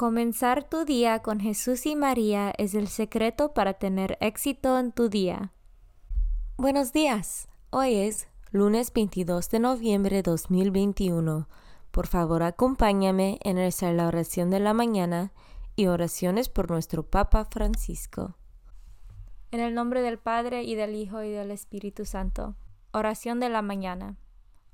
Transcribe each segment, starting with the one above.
Comenzar tu día con Jesús y María es el secreto para tener éxito en tu día. Buenos días. Hoy es lunes 22 de noviembre de 2021. Por favor, acompáñame en rezar la oración de la mañana y oraciones por nuestro Papa Francisco. En el nombre del Padre y del Hijo y del Espíritu Santo. Oración de la mañana.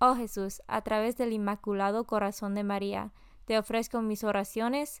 Oh Jesús, a través del Inmaculado Corazón de María, te ofrezco mis oraciones,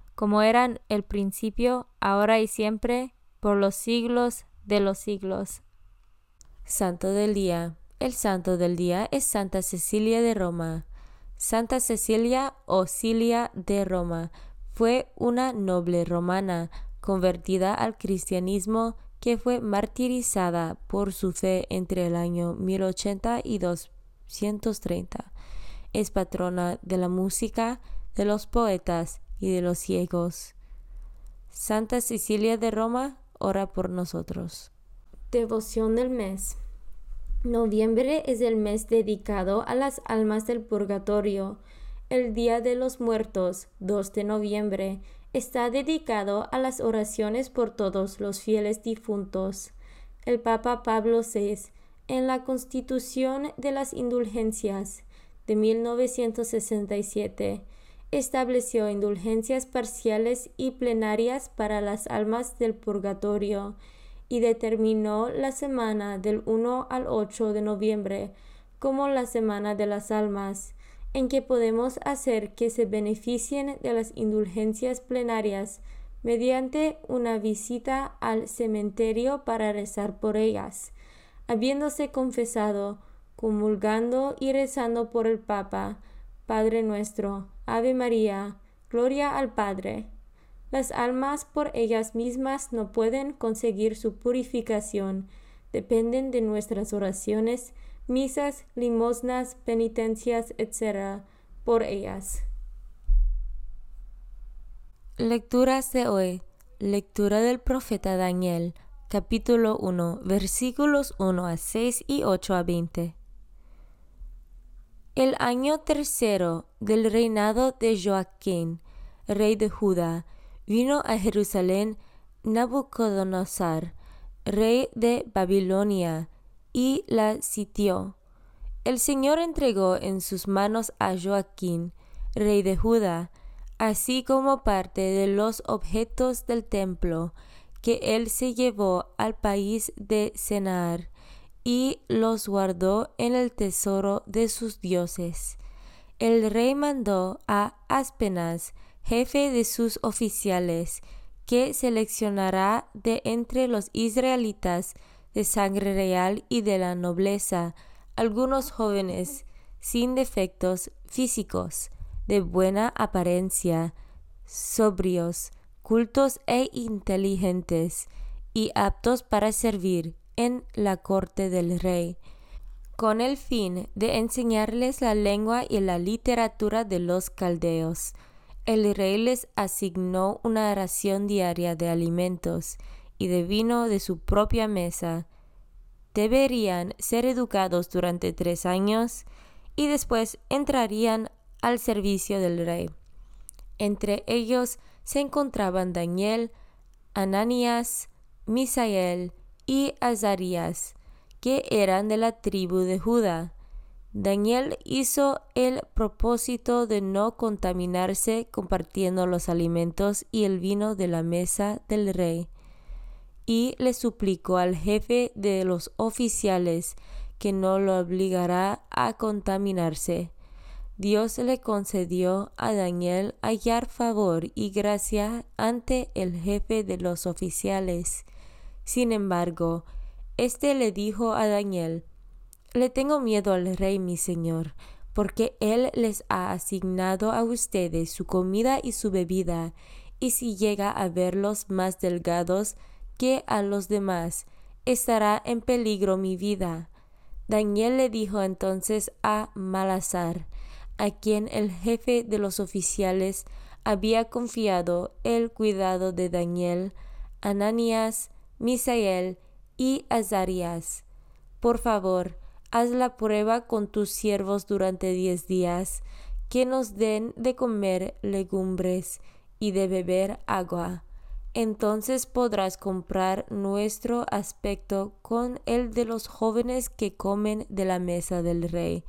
como eran el principio, ahora y siempre, por los siglos de los siglos. Santo del Día. El santo del día es Santa Cecilia de Roma. Santa Cecilia o Cilia de Roma fue una noble romana convertida al cristianismo que fue martirizada por su fe entre el año 1080 y 230. Es patrona de la música, de los poetas y de los ciegos. Santa Cecilia de Roma, ora por nosotros. Devoción del mes. Noviembre es el mes dedicado a las almas del purgatorio. El Día de los Muertos, 2 de noviembre, está dedicado a las oraciones por todos los fieles difuntos. El Papa Pablo VI, en la Constitución de las Indulgencias de 1967, estableció indulgencias parciales y plenarias para las almas del purgatorio y determinó la semana del 1 al 8 de noviembre como la semana de las almas, en que podemos hacer que se beneficien de las indulgencias plenarias mediante una visita al cementerio para rezar por ellas, habiéndose confesado, comulgando y rezando por el Papa, Padre nuestro, Ave María, Gloria al Padre. Las almas por ellas mismas no pueden conseguir su purificación, dependen de nuestras oraciones, misas, limosnas, penitencias, etc., por ellas. Lecturas de hoy. Lectura del profeta Daniel, capítulo 1, versículos 1 a 6 y 8 a 20. El año tercero del reinado de Joaquín, rey de Judá, vino a Jerusalén Nabucodonosor, rey de Babilonia, y la sitió. El Señor entregó en sus manos a Joaquín, rey de Judá, así como parte de los objetos del templo que él se llevó al país de Senar y los guardó en el tesoro de sus dioses. El rey mandó a Aspenas, jefe de sus oficiales, que seleccionará de entre los israelitas de sangre real y de la nobleza algunos jóvenes sin defectos físicos, de buena apariencia, sobrios, cultos e inteligentes, y aptos para servir en la corte del rey, con el fin de enseñarles la lengua y la literatura de los caldeos. El rey les asignó una ración diaria de alimentos y de vino de su propia mesa. Deberían ser educados durante tres años y después entrarían al servicio del rey. Entre ellos se encontraban Daniel, Ananías, Misael y Azarías, que eran de la tribu de Judá. Daniel hizo el propósito de no contaminarse compartiendo los alimentos y el vino de la mesa del rey, y le suplicó al jefe de los oficiales que no lo obligará a contaminarse. Dios le concedió a Daniel hallar favor y gracia ante el jefe de los oficiales. Sin embargo, éste le dijo a Daniel, Le tengo miedo al rey mi señor, porque él les ha asignado a ustedes su comida y su bebida, y si llega a verlos más delgados que a los demás, estará en peligro mi vida. Daniel le dijo entonces a Malazar, a quien el jefe de los oficiales había confiado el cuidado de Daniel, Ananías, Misael y Azarías. Por favor, haz la prueba con tus siervos durante diez días, que nos den de comer legumbres y de beber agua entonces podrás comprar nuestro aspecto con el de los jóvenes que comen de la mesa del rey,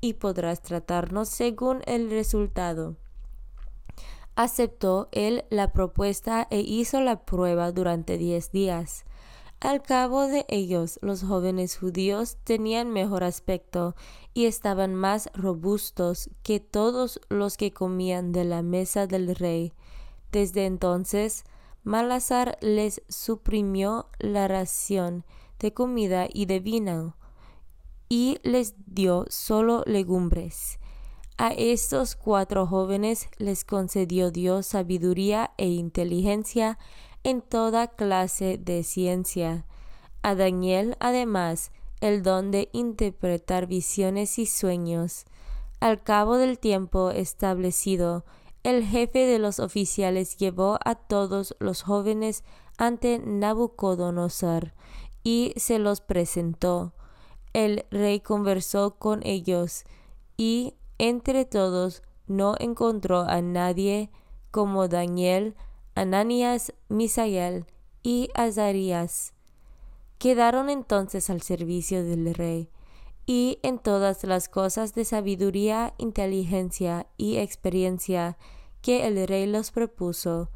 y podrás tratarnos según el resultado. Aceptó él la propuesta e hizo la prueba durante diez días. Al cabo de ellos, los jóvenes judíos tenían mejor aspecto y estaban más robustos que todos los que comían de la mesa del rey. Desde entonces, Malazar les suprimió la ración de comida y de vino y les dio solo legumbres. A estos cuatro jóvenes les concedió Dios sabiduría e inteligencia en toda clase de ciencia. A Daniel, además, el don de interpretar visiones y sueños. Al cabo del tiempo establecido, el jefe de los oficiales llevó a todos los jóvenes ante Nabucodonosor y se los presentó. El rey conversó con ellos y entre todos no encontró a nadie como Daniel, Ananías, Misael y Azarías. Quedaron entonces al servicio del rey y en todas las cosas de sabiduría, inteligencia y experiencia que el rey los propuso,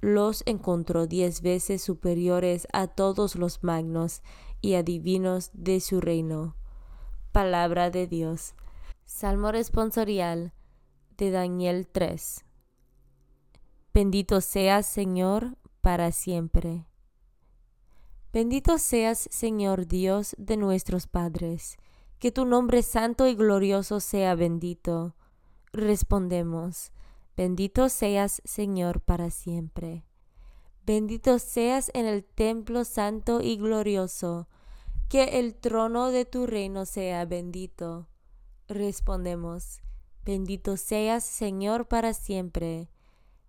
los encontró diez veces superiores a todos los magnos y adivinos de su reino. Palabra de Dios. Salmo responsorial de Daniel 3. Bendito seas, Señor, para siempre. Bendito seas, Señor Dios de nuestros padres, que tu nombre santo y glorioso sea bendito. Respondemos, Bendito seas, Señor, para siempre. Bendito seas en el templo santo y glorioso, que el trono de tu reino sea bendito. Respondemos, bendito seas, Señor, para siempre.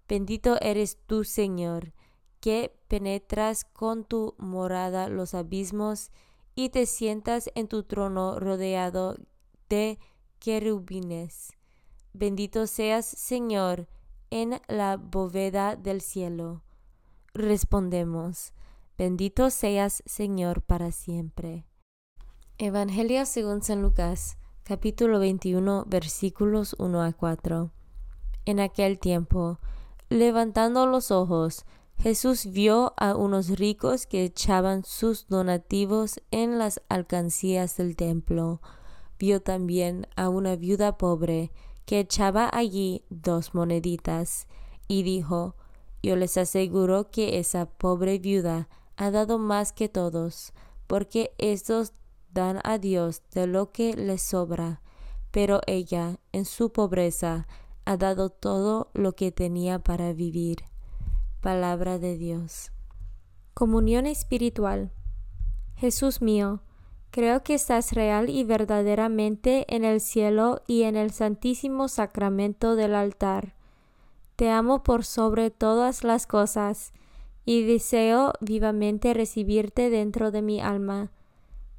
Bendito eres tú, Señor, que penetras con tu morada los abismos y te sientas en tu trono rodeado de querubines. Bendito seas, Señor, en la bóveda del cielo. Respondemos, bendito seas, Señor, para siempre. Evangelio según San Lucas, capítulo 21, versículos 1 a 4. En aquel tiempo, levantando los ojos, Jesús vio a unos ricos que echaban sus donativos en las alcancías del templo. Vio también a una viuda pobre que echaba allí dos moneditas, y dijo, Yo les aseguro que esa pobre viuda ha dado más que todos, porque estos dan a Dios de lo que les sobra, pero ella, en su pobreza, ha dado todo lo que tenía para vivir. Palabra de Dios. Comunión espiritual. Jesús mío, creo que estás real y verdaderamente en el cielo y en el santísimo sacramento del altar te amo por sobre todas las cosas, y deseo vivamente recibirte dentro de mi alma.